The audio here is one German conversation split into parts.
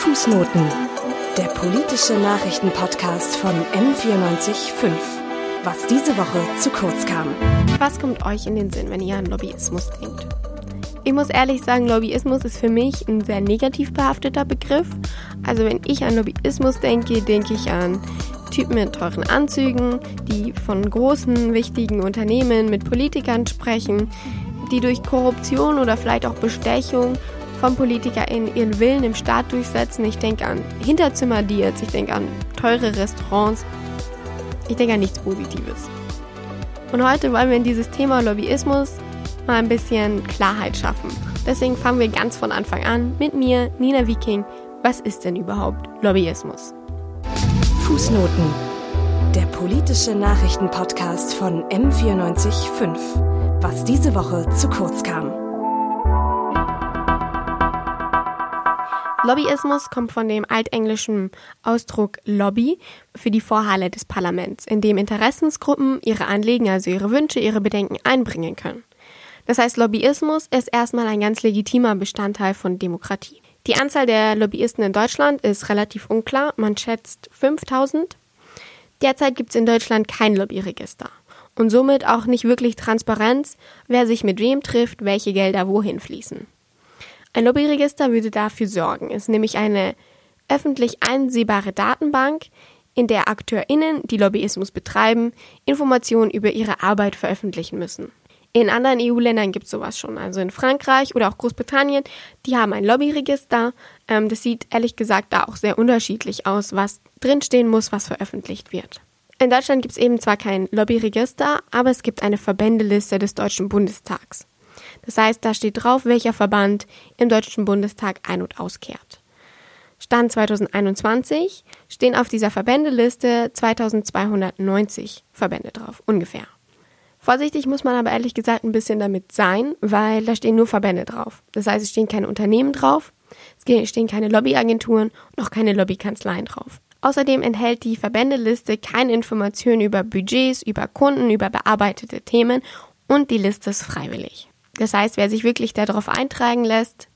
Fußnoten, der politische Nachrichtenpodcast von M945. Was diese Woche zu kurz kam. Was kommt euch in den Sinn, wenn ihr an Lobbyismus denkt? Ich muss ehrlich sagen, Lobbyismus ist für mich ein sehr negativ behafteter Begriff. Also wenn ich an Lobbyismus denke, denke ich an Typen mit teuren Anzügen, die von großen, wichtigen Unternehmen mit Politikern sprechen, die durch Korruption oder vielleicht auch Bestechung von PolitikerInnen ihren Willen im Staat durchsetzen. Ich denke an Hinterzimmerdeals, ich denke an teure Restaurants. Ich denke an nichts Positives. Und heute wollen wir in dieses Thema Lobbyismus mal ein bisschen Klarheit schaffen. Deswegen fangen wir ganz von Anfang an mit mir, Nina Viking. Was ist denn überhaupt Lobbyismus? Fußnoten. Der politische Nachrichtenpodcast von M945. Was diese Woche zu kurz kam. Lobbyismus kommt von dem altenglischen Ausdruck Lobby für die Vorhalle des Parlaments, in dem Interessensgruppen ihre Anliegen, also ihre Wünsche, ihre Bedenken einbringen können. Das heißt, Lobbyismus ist erstmal ein ganz legitimer Bestandteil von Demokratie. Die Anzahl der Lobbyisten in Deutschland ist relativ unklar. Man schätzt 5000. Derzeit gibt es in Deutschland kein Lobbyregister und somit auch nicht wirklich Transparenz, wer sich mit wem trifft, welche Gelder wohin fließen. Ein Lobbyregister würde dafür sorgen. Es ist nämlich eine öffentlich einsehbare Datenbank, in der AkteurInnen, die Lobbyismus betreiben, Informationen über ihre Arbeit veröffentlichen müssen. In anderen EU-Ländern gibt es sowas schon. Also in Frankreich oder auch Großbritannien, die haben ein Lobbyregister. Ähm, das sieht ehrlich gesagt da auch sehr unterschiedlich aus, was drinstehen muss, was veröffentlicht wird. In Deutschland gibt es eben zwar kein Lobbyregister, aber es gibt eine Verbändeliste des Deutschen Bundestags. Das heißt, da steht drauf, welcher Verband im Deutschen Bundestag ein- und auskehrt. Stand 2021 stehen auf dieser Verbändeliste 2290 Verbände drauf, ungefähr. Vorsichtig muss man aber ehrlich gesagt ein bisschen damit sein, weil da stehen nur Verbände drauf. Das heißt, es stehen keine Unternehmen drauf, es stehen keine Lobbyagenturen auch keine Lobbykanzleien drauf. Außerdem enthält die Verbändeliste keine Informationen über Budgets, über Kunden, über bearbeitete Themen und die Liste ist freiwillig. Das heißt, wer sich wirklich darauf eintragen lässt,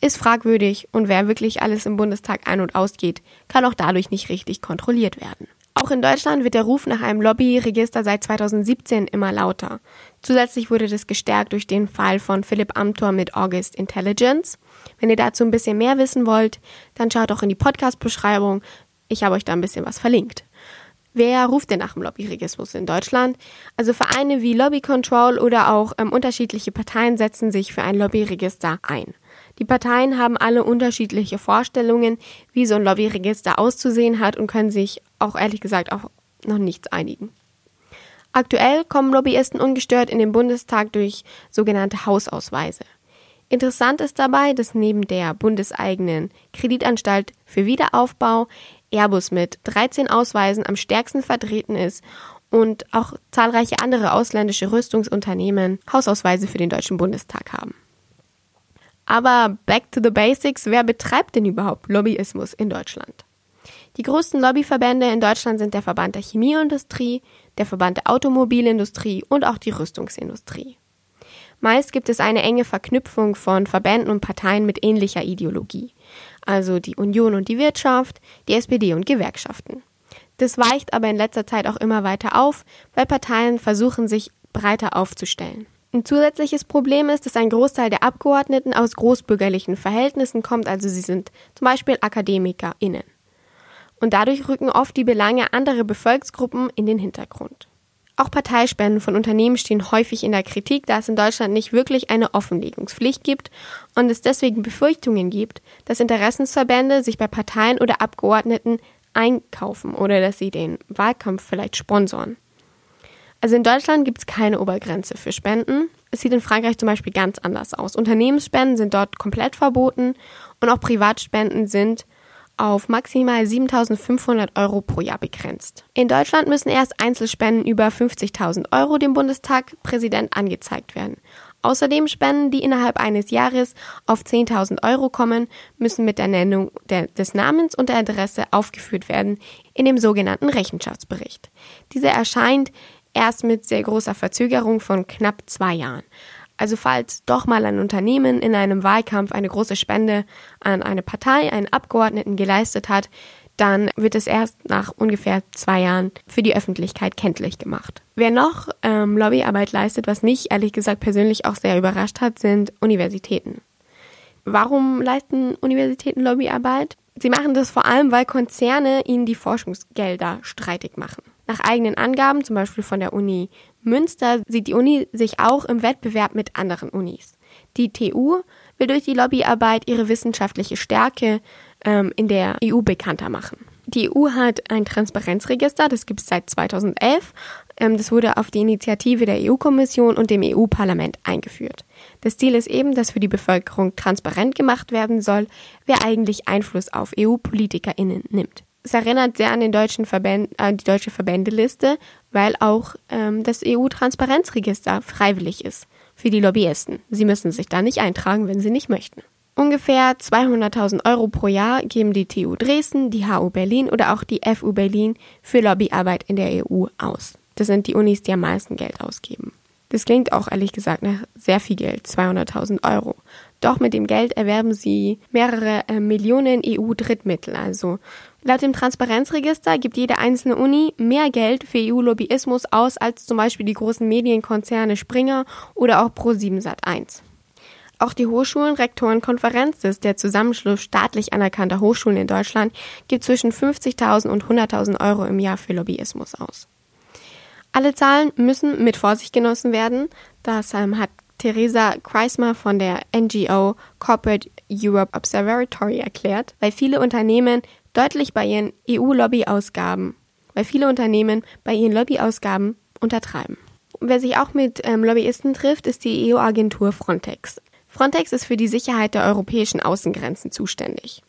ist fragwürdig und wer wirklich alles im Bundestag ein- und ausgeht, kann auch dadurch nicht richtig kontrolliert werden. Auch in Deutschland wird der Ruf nach einem Lobbyregister seit 2017 immer lauter. Zusätzlich wurde das gestärkt durch den Fall von Philipp Amthor mit August Intelligence. Wenn ihr dazu ein bisschen mehr wissen wollt, dann schaut auch in die Podcast-Beschreibung. Ich habe euch da ein bisschen was verlinkt. Wer ruft denn nach dem Lobbyregismus in Deutschland? Also Vereine wie Lobby Control oder auch ähm, unterschiedliche Parteien setzen sich für ein Lobbyregister ein. Die Parteien haben alle unterschiedliche Vorstellungen, wie so ein Lobbyregister auszusehen hat und können sich auch ehrlich gesagt auch noch nichts einigen. Aktuell kommen Lobbyisten ungestört in den Bundestag durch sogenannte Hausausweise. Interessant ist dabei, dass neben der bundeseigenen Kreditanstalt für Wiederaufbau Airbus mit 13 Ausweisen am stärksten vertreten ist und auch zahlreiche andere ausländische Rüstungsunternehmen Hausausweise für den Deutschen Bundestag haben. Aber back to the basics, wer betreibt denn überhaupt Lobbyismus in Deutschland? Die größten Lobbyverbände in Deutschland sind der Verband der Chemieindustrie, der Verband der Automobilindustrie und auch die Rüstungsindustrie. Meist gibt es eine enge Verknüpfung von Verbänden und Parteien mit ähnlicher Ideologie also die Union und die Wirtschaft, die SPD und Gewerkschaften. Das weicht aber in letzter Zeit auch immer weiter auf, weil Parteien versuchen, sich breiter aufzustellen. Ein zusätzliches Problem ist, dass ein Großteil der Abgeordneten aus großbürgerlichen Verhältnissen kommt, also sie sind zum Beispiel AkademikerInnen. Und dadurch rücken oft die Belange anderer Bevölkerungsgruppen in den Hintergrund. Auch Parteispenden von Unternehmen stehen häufig in der Kritik, da es in Deutschland nicht wirklich eine Offenlegungspflicht gibt und es deswegen Befürchtungen gibt, dass Interessensverbände sich bei Parteien oder Abgeordneten einkaufen oder dass sie den Wahlkampf vielleicht sponsoren. Also in Deutschland gibt es keine Obergrenze für Spenden. Es sieht in Frankreich zum Beispiel ganz anders aus. Unternehmensspenden sind dort komplett verboten und auch Privatspenden sind auf maximal 7.500 Euro pro Jahr begrenzt. In Deutschland müssen erst Einzelspenden über 50.000 Euro dem Bundestagpräsident angezeigt werden. Außerdem Spenden, die innerhalb eines Jahres auf 10.000 Euro kommen, müssen mit der Nennung der, des Namens und der Adresse aufgeführt werden in dem sogenannten Rechenschaftsbericht. Dieser erscheint erst mit sehr großer Verzögerung von knapp zwei Jahren. Also falls doch mal ein Unternehmen in einem Wahlkampf eine große Spende an eine Partei, einen Abgeordneten geleistet hat, dann wird es erst nach ungefähr zwei Jahren für die Öffentlichkeit kenntlich gemacht. Wer noch ähm, Lobbyarbeit leistet, was mich ehrlich gesagt persönlich auch sehr überrascht hat, sind Universitäten. Warum leisten Universitäten Lobbyarbeit? Sie machen das vor allem, weil Konzerne ihnen die Forschungsgelder streitig machen. Nach eigenen Angaben, zum Beispiel von der Uni Münster, sieht die Uni sich auch im Wettbewerb mit anderen Unis. Die TU will durch die Lobbyarbeit ihre wissenschaftliche Stärke ähm, in der EU bekannter machen. Die EU hat ein Transparenzregister, das gibt es seit 2011. Ähm, das wurde auf die Initiative der EU-Kommission und dem EU-Parlament eingeführt. Das Ziel ist eben, dass für die Bevölkerung transparent gemacht werden soll, wer eigentlich Einfluss auf EU-PolitikerInnen nimmt. Es erinnert sehr an den deutschen Verbänd äh, die deutsche Verbändeliste, weil auch ähm, das EU-Transparenzregister freiwillig ist für die Lobbyisten. Sie müssen sich da nicht eintragen, wenn sie nicht möchten. Ungefähr 200.000 Euro pro Jahr geben die TU Dresden, die HU Berlin oder auch die FU Berlin für Lobbyarbeit in der EU aus. Das sind die Unis, die am meisten Geld ausgeben. Das klingt auch ehrlich gesagt nach sehr viel Geld, 200.000 Euro. Doch mit dem Geld erwerben sie mehrere äh, Millionen EU-Drittmittel. Also laut dem Transparenzregister gibt jede einzelne Uni mehr Geld für EU-Lobbyismus aus als zum Beispiel die großen Medienkonzerne Springer oder auch Pro7 Sat1. Auch die Hochschulenrektorenkonferenz, das ist der Zusammenschluss staatlich anerkannter Hochschulen in Deutschland, gibt zwischen 50.000 und 100.000 Euro im Jahr für Lobbyismus aus. Alle Zahlen müssen mit Vorsicht genossen werden. Das ähm, hat Theresa Kreismer von der NGO Corporate Europe Observatory erklärt, weil viele Unternehmen deutlich bei ihren EU-Lobbyausgaben, weil viele Unternehmen bei ihren Lobbyausgaben untertreiben. Wer sich auch mit ähm, Lobbyisten trifft, ist die EU-Agentur Frontex. Frontex ist für die Sicherheit der europäischen Außengrenzen zuständig.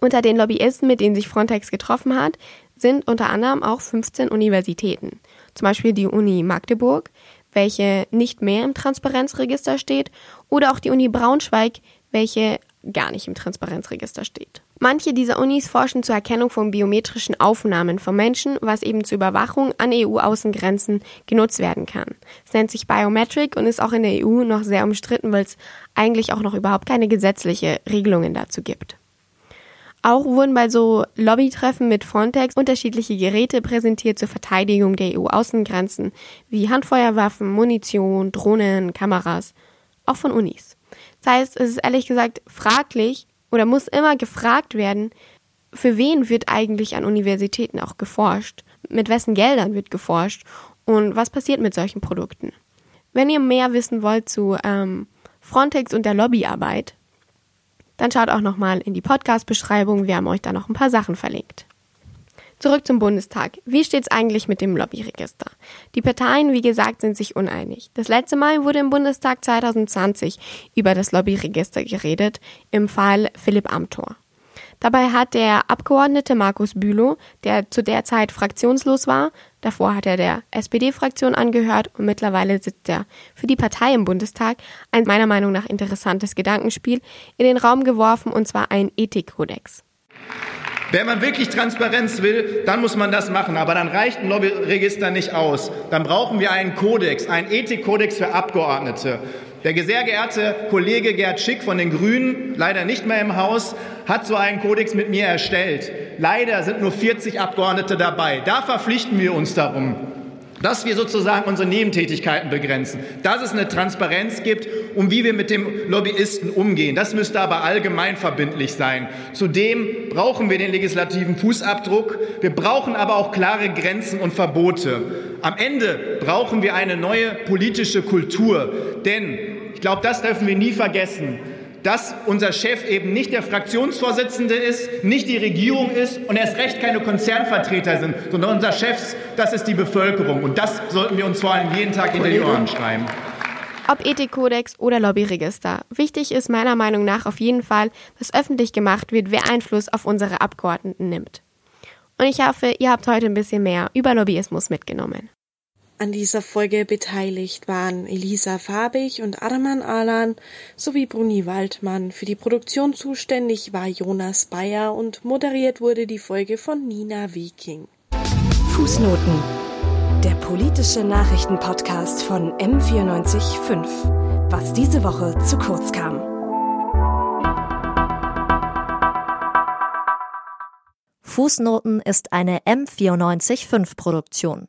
Unter den Lobbyisten, mit denen sich Frontex getroffen hat, sind unter anderem auch 15 Universitäten. Zum Beispiel die Uni Magdeburg, welche nicht mehr im Transparenzregister steht, oder auch die Uni Braunschweig, welche gar nicht im Transparenzregister steht. Manche dieser Unis forschen zur Erkennung von biometrischen Aufnahmen von Menschen, was eben zur Überwachung an EU-Außengrenzen genutzt werden kann. Es nennt sich Biometric und ist auch in der EU noch sehr umstritten, weil es eigentlich auch noch überhaupt keine gesetzliche Regelungen dazu gibt. Auch wurden bei so Lobbytreffen mit Frontex unterschiedliche Geräte präsentiert zur Verteidigung der EU-Außengrenzen, wie Handfeuerwaffen, Munition, Drohnen, Kameras, auch von Unis. Das heißt, es ist ehrlich gesagt fraglich, oder muss immer gefragt werden, für wen wird eigentlich an Universitäten auch geforscht? Mit wessen Geldern wird geforscht? Und was passiert mit solchen Produkten? Wenn ihr mehr wissen wollt zu ähm, Frontex und der Lobbyarbeit, dann schaut auch nochmal in die Podcast-Beschreibung. Wir haben euch da noch ein paar Sachen verlinkt. Zurück zum Bundestag. Wie steht's eigentlich mit dem Lobbyregister? Die Parteien, wie gesagt, sind sich uneinig. Das letzte Mal wurde im Bundestag 2020 über das Lobbyregister geredet, im Fall Philipp Amthor. Dabei hat der Abgeordnete Markus Bülow, der zu der Zeit fraktionslos war, davor hat er der SPD-Fraktion angehört und mittlerweile sitzt er für die Partei im Bundestag, ein meiner Meinung nach interessantes Gedankenspiel in den Raum geworfen und zwar ein Ethikkodex. Wenn man wirklich Transparenz will, dann muss man das machen. Aber dann reicht ein Lobbyregister nicht aus. Dann brauchen wir einen Kodex, einen Ethikkodex für Abgeordnete. Der sehr geehrte Kollege Gerd Schick von den Grünen, leider nicht mehr im Haus, hat so einen Kodex mit mir erstellt. Leider sind nur 40 Abgeordnete dabei. Da verpflichten wir uns darum dass wir sozusagen unsere Nebentätigkeiten begrenzen, dass es eine Transparenz gibt und wie wir mit dem Lobbyisten umgehen. Das müsste aber allgemein verbindlich sein. Zudem brauchen wir den legislativen Fußabdruck. Wir brauchen aber auch klare Grenzen und Verbote. Am Ende brauchen wir eine neue politische Kultur, denn ich glaube, das dürfen wir nie vergessen dass unser Chef eben nicht der Fraktionsvorsitzende ist, nicht die Regierung ist und erst recht keine Konzernvertreter sind, sondern unser Chef, das ist die Bevölkerung. Und das sollten wir uns vor allem jeden Tag hinter die Ohren schreiben. Ob Ethikkodex oder Lobbyregister. Wichtig ist meiner Meinung nach auf jeden Fall, dass öffentlich gemacht wird, wer Einfluss auf unsere Abgeordneten nimmt. Und ich hoffe, ihr habt heute ein bisschen mehr über Lobbyismus mitgenommen. An dieser Folge beteiligt waren Elisa Fabig und Arman Alan sowie Bruni Waldmann. Für die Produktion zuständig war Jonas Bayer und moderiert wurde die Folge von Nina Viking. Fußnoten. Der politische Nachrichtenpodcast von M945 Was diese Woche zu kurz kam. Fußnoten ist eine M945 Produktion.